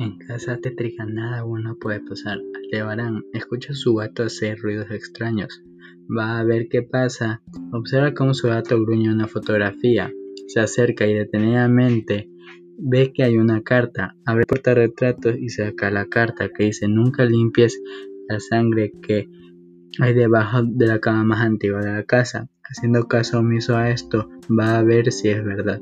En casa tétrica nada bueno puede pasar. Aldebarán escucha a su gato hacer ruidos extraños. Va a ver qué pasa. Observa cómo su gato gruñe una fotografía. Se acerca y detenidamente ve que hay una carta. Abre el retratos y saca la carta que dice nunca limpies la sangre que hay debajo de la cama más antigua de la casa. Haciendo caso omiso a esto, va a ver si es verdad.